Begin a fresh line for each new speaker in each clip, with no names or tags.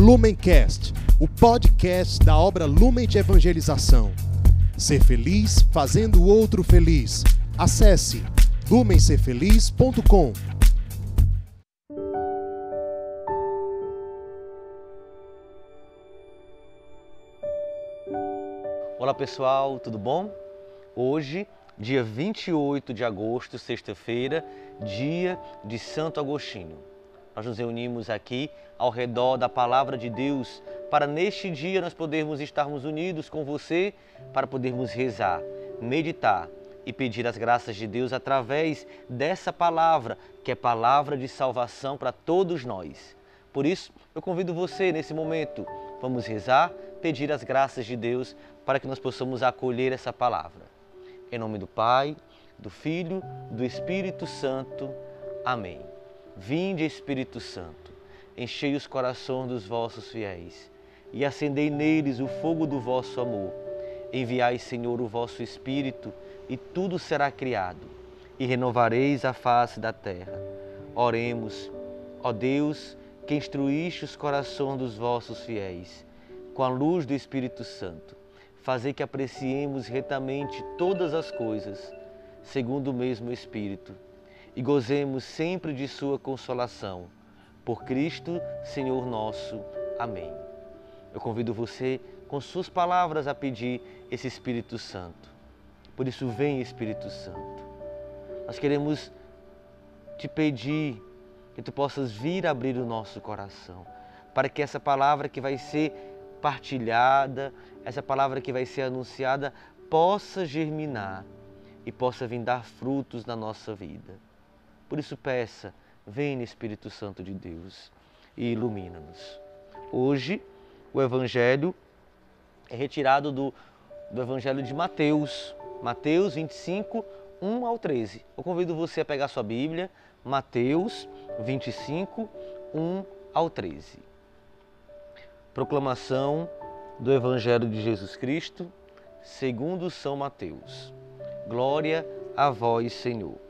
Lumencast, o podcast da obra Lumen de Evangelização. Ser feliz fazendo o outro feliz. Acesse lumencerfeliz.com.
Olá pessoal, tudo bom? Hoje, dia 28 de agosto, sexta-feira, dia de Santo Agostinho. Nós nos reunimos aqui ao redor da palavra de Deus para neste dia nós podermos estarmos unidos com você, para podermos rezar, meditar e pedir as graças de Deus através dessa palavra, que é palavra de salvação para todos nós. Por isso, eu convido você nesse momento, vamos rezar, pedir as graças de Deus para que nós possamos acolher essa palavra. Em nome do Pai, do Filho, do Espírito Santo. Amém. Vinde, Espírito Santo, enchei os corações dos vossos fiéis e acendei neles o fogo do vosso amor. Enviai, Senhor, o vosso Espírito e tudo será criado e renovareis a face da terra. Oremos, ó Deus, que instruíste os corações dos vossos fiéis com a luz do Espírito Santo. Fazer que apreciemos retamente todas as coisas, segundo o mesmo Espírito e gozemos sempre de Sua consolação. Por Cristo, Senhor nosso. Amém. Eu convido você, com Suas palavras, a pedir esse Espírito Santo. Por isso, vem Espírito Santo. Nós queremos te pedir que tu possas vir abrir o nosso coração, para que essa palavra que vai ser partilhada, essa palavra que vai ser anunciada, possa germinar e possa vir dar frutos na nossa vida. Por isso peça, vem Espírito Santo de Deus e ilumina-nos. Hoje o Evangelho é retirado do, do Evangelho de Mateus, Mateus 25, 1 ao 13. Eu convido você a pegar sua Bíblia, Mateus 25, 1 ao 13. Proclamação do Evangelho de Jesus Cristo, segundo São Mateus. Glória a vós, Senhor.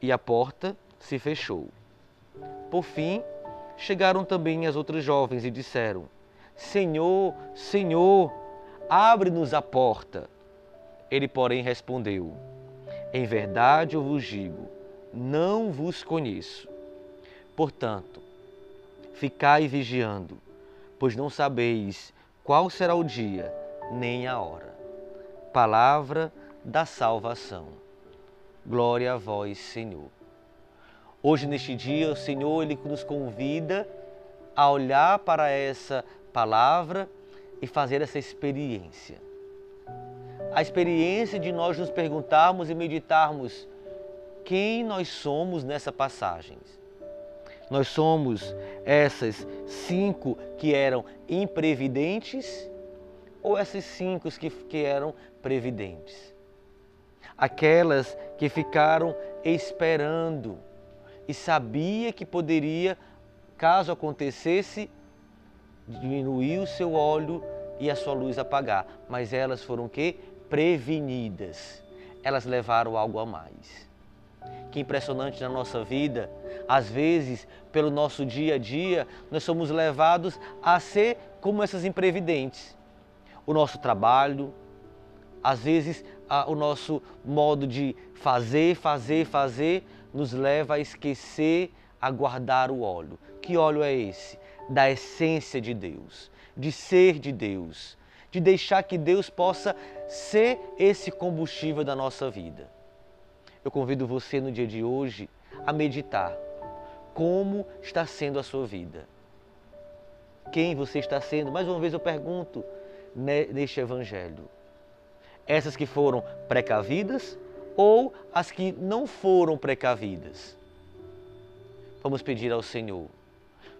e a porta se fechou. Por fim, chegaram também as outras jovens e disseram: Senhor, Senhor, abre-nos a porta. Ele, porém, respondeu: Em verdade eu vos digo, não vos conheço. Portanto, ficai vigiando, pois não sabeis qual será o dia nem a hora. Palavra da salvação. Glória a vós, Senhor. Hoje, neste dia, o Senhor ele nos convida a olhar para essa palavra e fazer essa experiência. A experiência de nós nos perguntarmos e meditarmos quem nós somos nessa passagem. Nós somos essas cinco que eram imprevidentes ou essas cinco que, que eram previdentes? Aquelas que ficaram esperando e sabia que poderia, caso acontecesse, diminuir o seu óleo e a sua luz apagar, mas elas foram que prevenidas. Elas levaram algo a mais. Que impressionante na nossa vida, às vezes, pelo nosso dia a dia, nós somos levados a ser como essas imprevidentes. O nosso trabalho, às vezes, o nosso modo de fazer, fazer, fazer, nos leva a esquecer, a guardar o óleo. Que óleo é esse? Da essência de Deus, de ser de Deus, de deixar que Deus possa ser esse combustível da nossa vida. Eu convido você no dia de hoje a meditar como está sendo a sua vida. Quem você está sendo? Mais uma vez eu pergunto neste evangelho. Essas que foram precavidas ou as que não foram precavidas? Vamos pedir ao Senhor.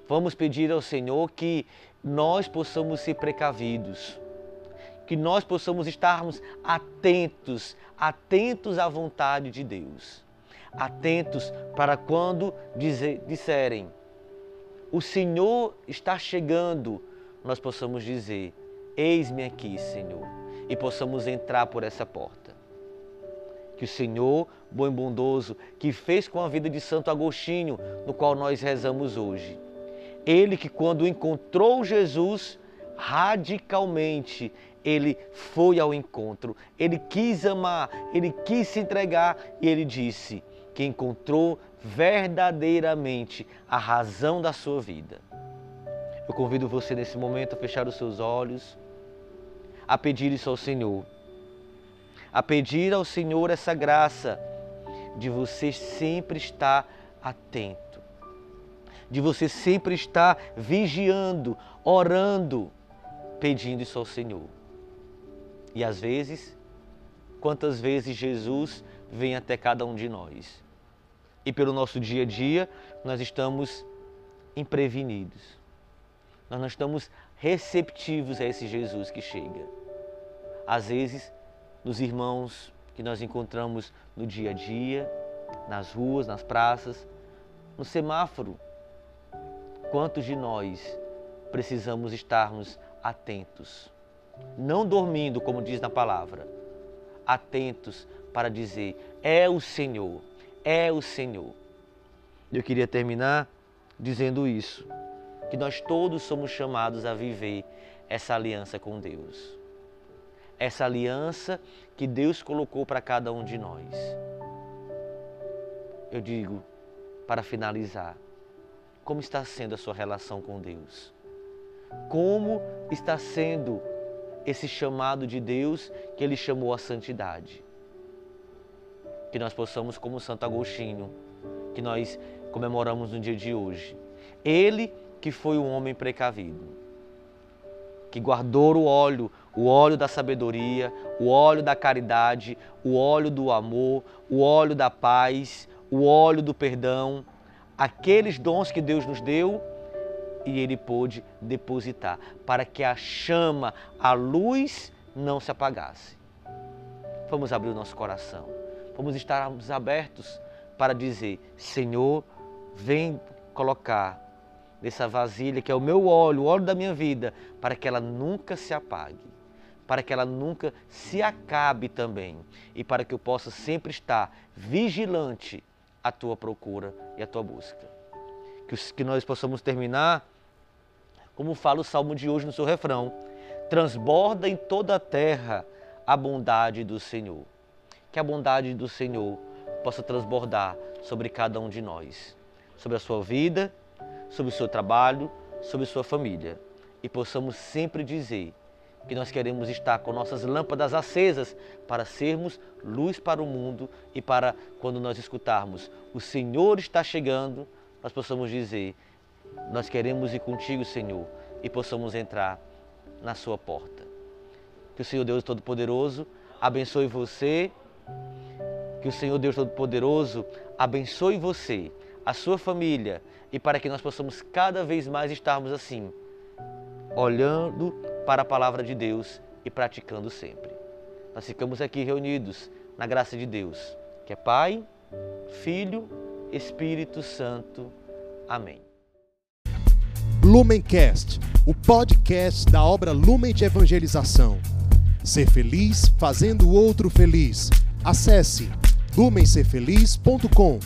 Vamos pedir ao Senhor que nós possamos ser precavidos, que nós possamos estarmos atentos, atentos à vontade de Deus. Atentos para quando dizer, disserem, o Senhor está chegando, nós possamos dizer, eis-me aqui, Senhor, e possamos entrar por essa porta. Que o Senhor, bom e bondoso, que fez com a vida de Santo Agostinho, no qual nós rezamos hoje, ele que quando encontrou Jesus, radicalmente ele foi ao encontro, ele quis amar, ele quis se entregar e ele disse que encontrou verdadeiramente a razão da sua vida. Eu convido você nesse momento a fechar os seus olhos, a pedir isso ao Senhor, a pedir ao Senhor essa graça de você sempre estar atento, de você sempre estar vigiando, orando, pedindo isso ao Senhor. E às vezes, quantas vezes Jesus vem até cada um de nós. E pelo nosso dia a dia, nós estamos imprevenidos. Nós não estamos receptivos a esse Jesus que chega. Às vezes, nos irmãos que nós encontramos no dia a dia, nas ruas, nas praças, no semáforo, quantos de nós precisamos estarmos atentos não dormindo, como diz na palavra, atentos para dizer: é o Senhor, é o Senhor. Eu queria terminar dizendo isso, que nós todos somos chamados a viver essa aliança com Deus. Essa aliança que Deus colocou para cada um de nós. Eu digo, para finalizar, como está sendo a sua relação com Deus? Como está sendo esse chamado de Deus que ele chamou a santidade. Que nós possamos, como Santo Agostinho, que nós comemoramos no dia de hoje. Ele que foi um homem precavido, que guardou o óleo, o óleo da sabedoria, o óleo da caridade, o óleo do amor, o óleo da paz, o óleo do perdão, aqueles dons que Deus nos deu e ele pôde depositar para que a chama, a luz não se apagasse. Vamos abrir o nosso coração. Vamos estarmos abertos para dizer: Senhor, vem colocar nessa vasilha que é o meu óleo, o óleo da minha vida, para que ela nunca se apague, para que ela nunca se acabe também e para que eu possa sempre estar vigilante à tua procura e à tua busca. Que, que nós possamos terminar como fala o salmo de hoje no seu refrão: transborda em toda a terra a bondade do Senhor. Que a bondade do Senhor possa transbordar sobre cada um de nós, sobre a sua vida, sobre o seu trabalho, sobre sua família. E possamos sempre dizer que nós queremos estar com nossas lâmpadas acesas para sermos luz para o mundo e para quando nós escutarmos o Senhor está chegando, nós possamos dizer nós queremos ir contigo, Senhor, e possamos entrar na sua porta. Que o Senhor Deus Todo-Poderoso abençoe você. Que o Senhor Deus Todo-Poderoso abençoe você, a sua família e para que nós possamos cada vez mais estarmos assim, olhando para a palavra de Deus e praticando sempre. Nós ficamos aqui reunidos na graça de Deus, que é Pai, Filho, Espírito Santo. Amém.
Lumencast, o podcast da obra Lumen de Evangelização. Ser feliz fazendo o outro feliz. Acesse lumencerfeliz.com.